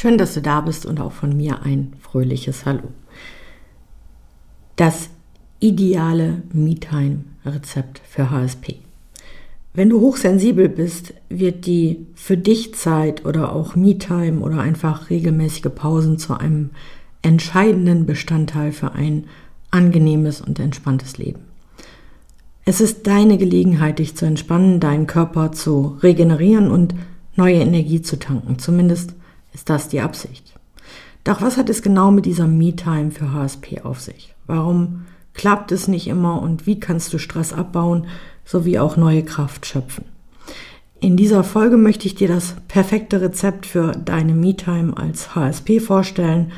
Schön, dass du da bist und auch von mir ein fröhliches Hallo. Das ideale Me-Time-Rezept für HSP. Wenn du hochsensibel bist, wird die für dich Zeit oder auch Me-Time oder einfach regelmäßige Pausen zu einem entscheidenden Bestandteil für ein angenehmes und entspanntes Leben. Es ist deine Gelegenheit, dich zu entspannen, deinen Körper zu regenerieren und neue Energie zu tanken. Zumindest ist das die Absicht. Doch was hat es genau mit dieser Me-Time für HSP auf sich? Warum klappt es nicht immer und wie kannst du Stress abbauen sowie auch neue Kraft schöpfen? In dieser Folge möchte ich dir das perfekte Rezept für deine Me-Time als HSP vorstellen,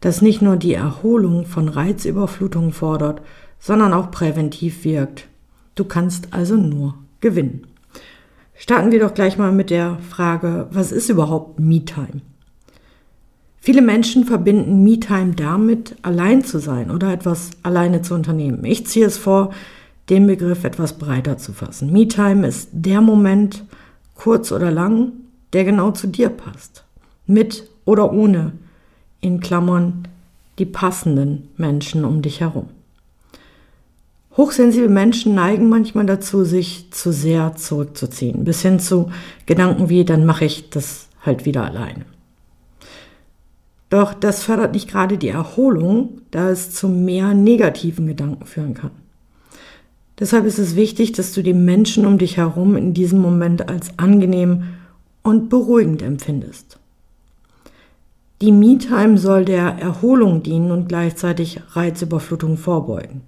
das nicht nur die Erholung von Reizüberflutungen fordert, sondern auch präventiv wirkt Du kannst also nur gewinnen. Starten wir doch gleich mal mit der Frage, was ist überhaupt Me-Time? Viele Menschen verbinden Me-Time damit, allein zu sein oder etwas alleine zu unternehmen. Ich ziehe es vor, den Begriff etwas breiter zu fassen. Me-Time ist der Moment, kurz oder lang, der genau zu dir passt. Mit oder ohne, in Klammern, die passenden Menschen um dich herum. Hochsensible Menschen neigen manchmal dazu, sich zu sehr zurückzuziehen, bis hin zu Gedanken wie, dann mache ich das halt wieder alleine. Doch das fördert nicht gerade die Erholung, da es zu mehr negativen Gedanken führen kann. Deshalb ist es wichtig, dass du die Menschen um dich herum in diesem Moment als angenehm und beruhigend empfindest. Die Me-Time soll der Erholung dienen und gleichzeitig Reizüberflutung vorbeugen.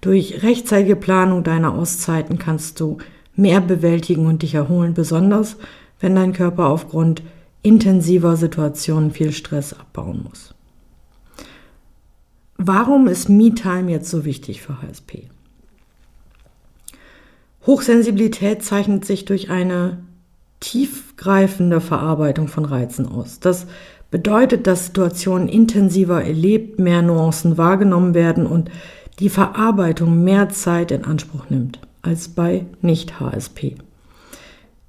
Durch rechtzeitige Planung deiner Auszeiten kannst du mehr bewältigen und dich erholen, besonders wenn dein Körper aufgrund intensiver Situationen viel Stress abbauen muss. Warum ist Me-Time jetzt so wichtig für HSP? Hochsensibilität zeichnet sich durch eine tiefgreifende Verarbeitung von Reizen aus. Das bedeutet, dass Situationen intensiver erlebt, mehr Nuancen wahrgenommen werden und die Verarbeitung mehr Zeit in Anspruch nimmt als bei Nicht-HSP.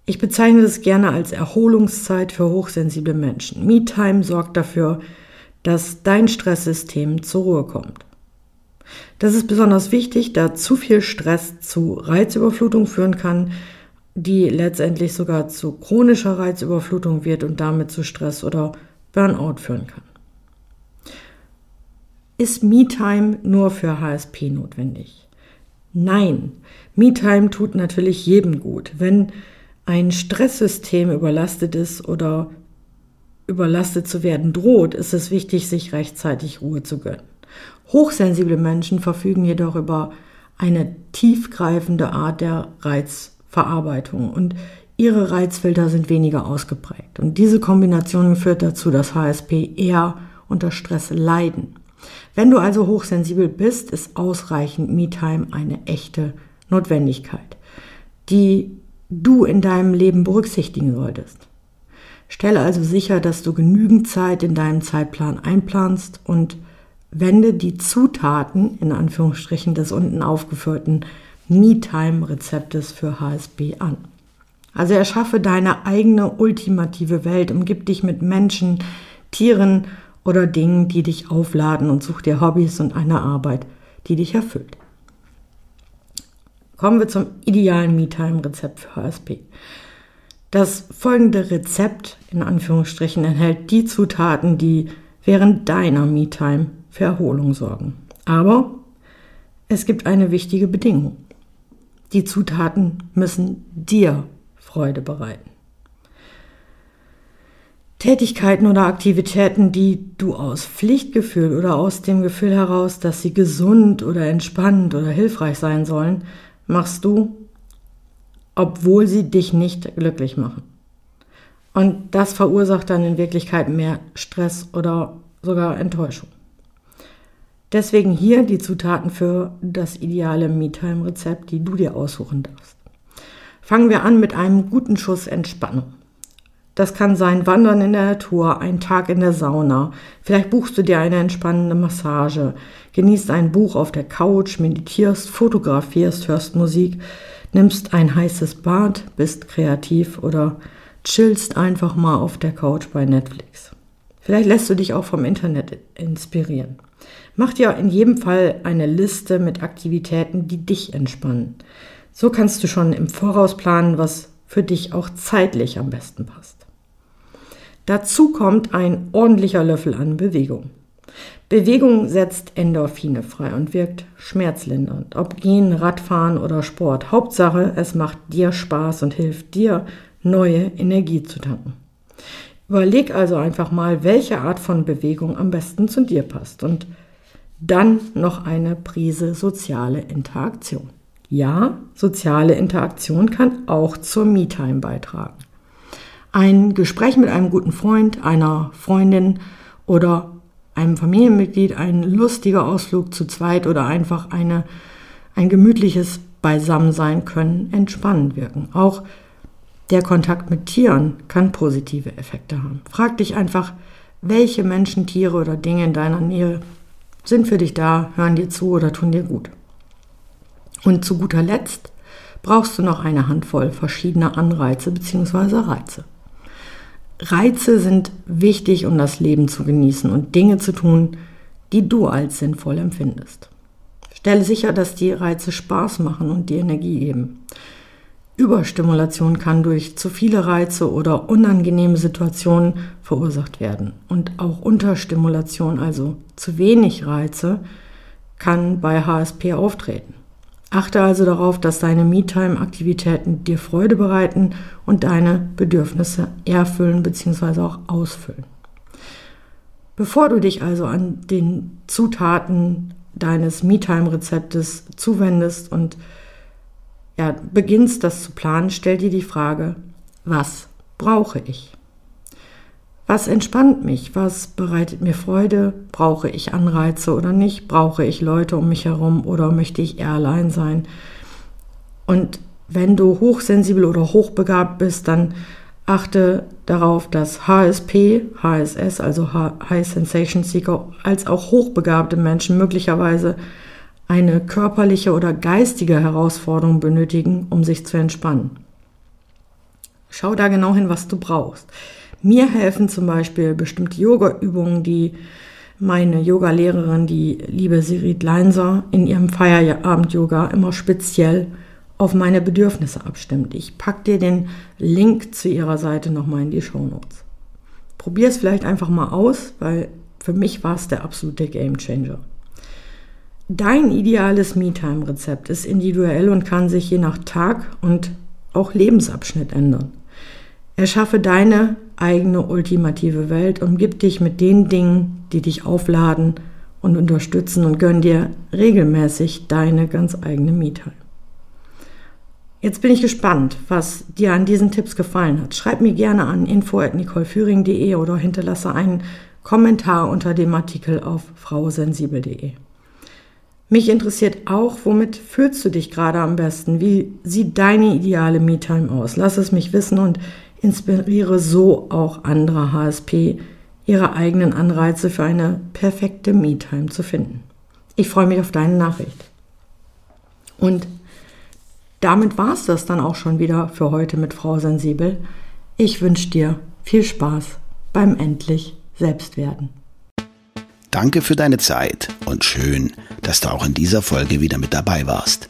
Ich bezeichne das gerne als Erholungszeit für hochsensible Menschen. Me-Time sorgt dafür, dass dein Stresssystem zur Ruhe kommt. Das ist besonders wichtig, da zu viel Stress zu Reizüberflutung führen kann, die letztendlich sogar zu chronischer Reizüberflutung wird und damit zu Stress oder Burnout führen kann. Ist MeTime nur für HSP notwendig? Nein, MeTime tut natürlich jedem gut. Wenn ein Stresssystem überlastet ist oder überlastet zu werden droht, ist es wichtig, sich rechtzeitig Ruhe zu gönnen. Hochsensible Menschen verfügen jedoch über eine tiefgreifende Art der Reizverarbeitung und ihre Reizfilter sind weniger ausgeprägt. Und diese Kombination führt dazu, dass HSP eher unter Stress leiden. Wenn du also hochsensibel bist, ist ausreichend Me-Time eine echte Notwendigkeit, die du in deinem Leben berücksichtigen solltest. Stelle also sicher, dass du genügend Zeit in deinem Zeitplan einplanst und wende die Zutaten in Anführungsstrichen des unten aufgeführten Me-Time-Rezeptes für HSB an. Also erschaffe deine eigene ultimative Welt, umgib dich mit Menschen, Tieren oder Dingen, die dich aufladen und such dir Hobbys und eine Arbeit, die dich erfüllt. Kommen wir zum idealen Me-Time-Rezept für HSP. Das folgende Rezept in Anführungsstrichen enthält die Zutaten, die während deiner Me-Time für Erholung sorgen. Aber es gibt eine wichtige Bedingung. Die Zutaten müssen dir Freude bereiten. Tätigkeiten oder Aktivitäten, die du aus Pflichtgefühl oder aus dem Gefühl heraus, dass sie gesund oder entspannend oder hilfreich sein sollen, machst du, obwohl sie dich nicht glücklich machen. Und das verursacht dann in Wirklichkeit mehr Stress oder sogar Enttäuschung. Deswegen hier die Zutaten für das ideale Me-Time-Rezept, die du dir aussuchen darfst. Fangen wir an mit einem guten Schuss Entspannung. Das kann sein Wandern in der Natur, ein Tag in der Sauna. Vielleicht buchst du dir eine entspannende Massage, genießt ein Buch auf der Couch, meditierst, fotografierst, hörst Musik, nimmst ein heißes Bad, bist kreativ oder chillst einfach mal auf der Couch bei Netflix. Vielleicht lässt du dich auch vom Internet inspirieren. Mach dir in jedem Fall eine Liste mit Aktivitäten, die dich entspannen. So kannst du schon im Voraus planen, was für dich auch zeitlich am besten passt. Dazu kommt ein ordentlicher Löffel an Bewegung. Bewegung setzt Endorphine frei und wirkt schmerzlindernd. Ob Gehen, Radfahren oder Sport. Hauptsache, es macht dir Spaß und hilft dir, neue Energie zu tanken. Überleg also einfach mal, welche Art von Bewegung am besten zu dir passt und dann noch eine Prise soziale Interaktion. Ja, soziale Interaktion kann auch zur Me-Time beitragen. Ein Gespräch mit einem guten Freund, einer Freundin oder einem Familienmitglied, ein lustiger Ausflug zu zweit oder einfach eine, ein gemütliches Beisammensein können entspannend wirken. Auch der Kontakt mit Tieren kann positive Effekte haben. Frag dich einfach, welche Menschen, Tiere oder Dinge in deiner Nähe sind für dich da, hören dir zu oder tun dir gut. Und zu guter Letzt brauchst du noch eine Handvoll verschiedener Anreize bzw. Reize. Reize sind wichtig, um das Leben zu genießen und Dinge zu tun, die du als sinnvoll empfindest. Stelle sicher, dass die Reize Spaß machen und die Energie geben. Überstimulation kann durch zu viele Reize oder unangenehme Situationen verursacht werden. Und auch Unterstimulation, also zu wenig Reize, kann bei HSP auftreten. Achte also darauf, dass deine Me-Time-Aktivitäten dir Freude bereiten und deine Bedürfnisse erfüllen bzw. auch ausfüllen. Bevor du dich also an den Zutaten deines Me-Time-Rezeptes zuwendest und ja, beginnst das zu planen, stell dir die Frage, was brauche ich? Was entspannt mich? Was bereitet mir Freude? Brauche ich Anreize oder nicht? Brauche ich Leute um mich herum oder möchte ich eher allein sein? Und wenn du hochsensibel oder hochbegabt bist, dann achte darauf, dass HSP, HSS, also High Sensation Seeker, als auch hochbegabte Menschen möglicherweise eine körperliche oder geistige Herausforderung benötigen, um sich zu entspannen. Schau da genau hin, was du brauchst. Mir helfen zum Beispiel bestimmte Yoga-Übungen, die meine Yoga-Lehrerin, die liebe Sirit Leinser, in ihrem Feierabend-Yoga immer speziell auf meine Bedürfnisse abstimmt. Ich packe dir den Link zu ihrer Seite nochmal in die Show Notes. Probier es vielleicht einfach mal aus, weil für mich war es der absolute Game Changer. Dein ideales Me-Time-Rezept ist individuell und kann sich je nach Tag und auch Lebensabschnitt ändern. Erschaffe deine eigene ultimative Welt und gib dich mit den Dingen, die dich aufladen und unterstützen und gönn dir regelmäßig deine ganz eigene Me-Time. Jetzt bin ich gespannt, was dir an diesen Tipps gefallen hat. Schreib mir gerne an info@nicoleführing.de oder hinterlasse einen Kommentar unter dem Artikel auf frausensibel.de. Mich interessiert auch, womit fühlst du dich gerade am besten? Wie sieht deine ideale Me-Time aus? Lass es mich wissen und inspiriere so auch andere HSP, ihre eigenen Anreize für eine perfekte Me-Time zu finden. Ich freue mich auf deine Nachricht. Und damit war es das dann auch schon wieder für heute mit Frau Sensibel. Ich wünsche dir viel Spaß beim endlich Selbstwerden. Danke für deine Zeit und schön, dass du auch in dieser Folge wieder mit dabei warst.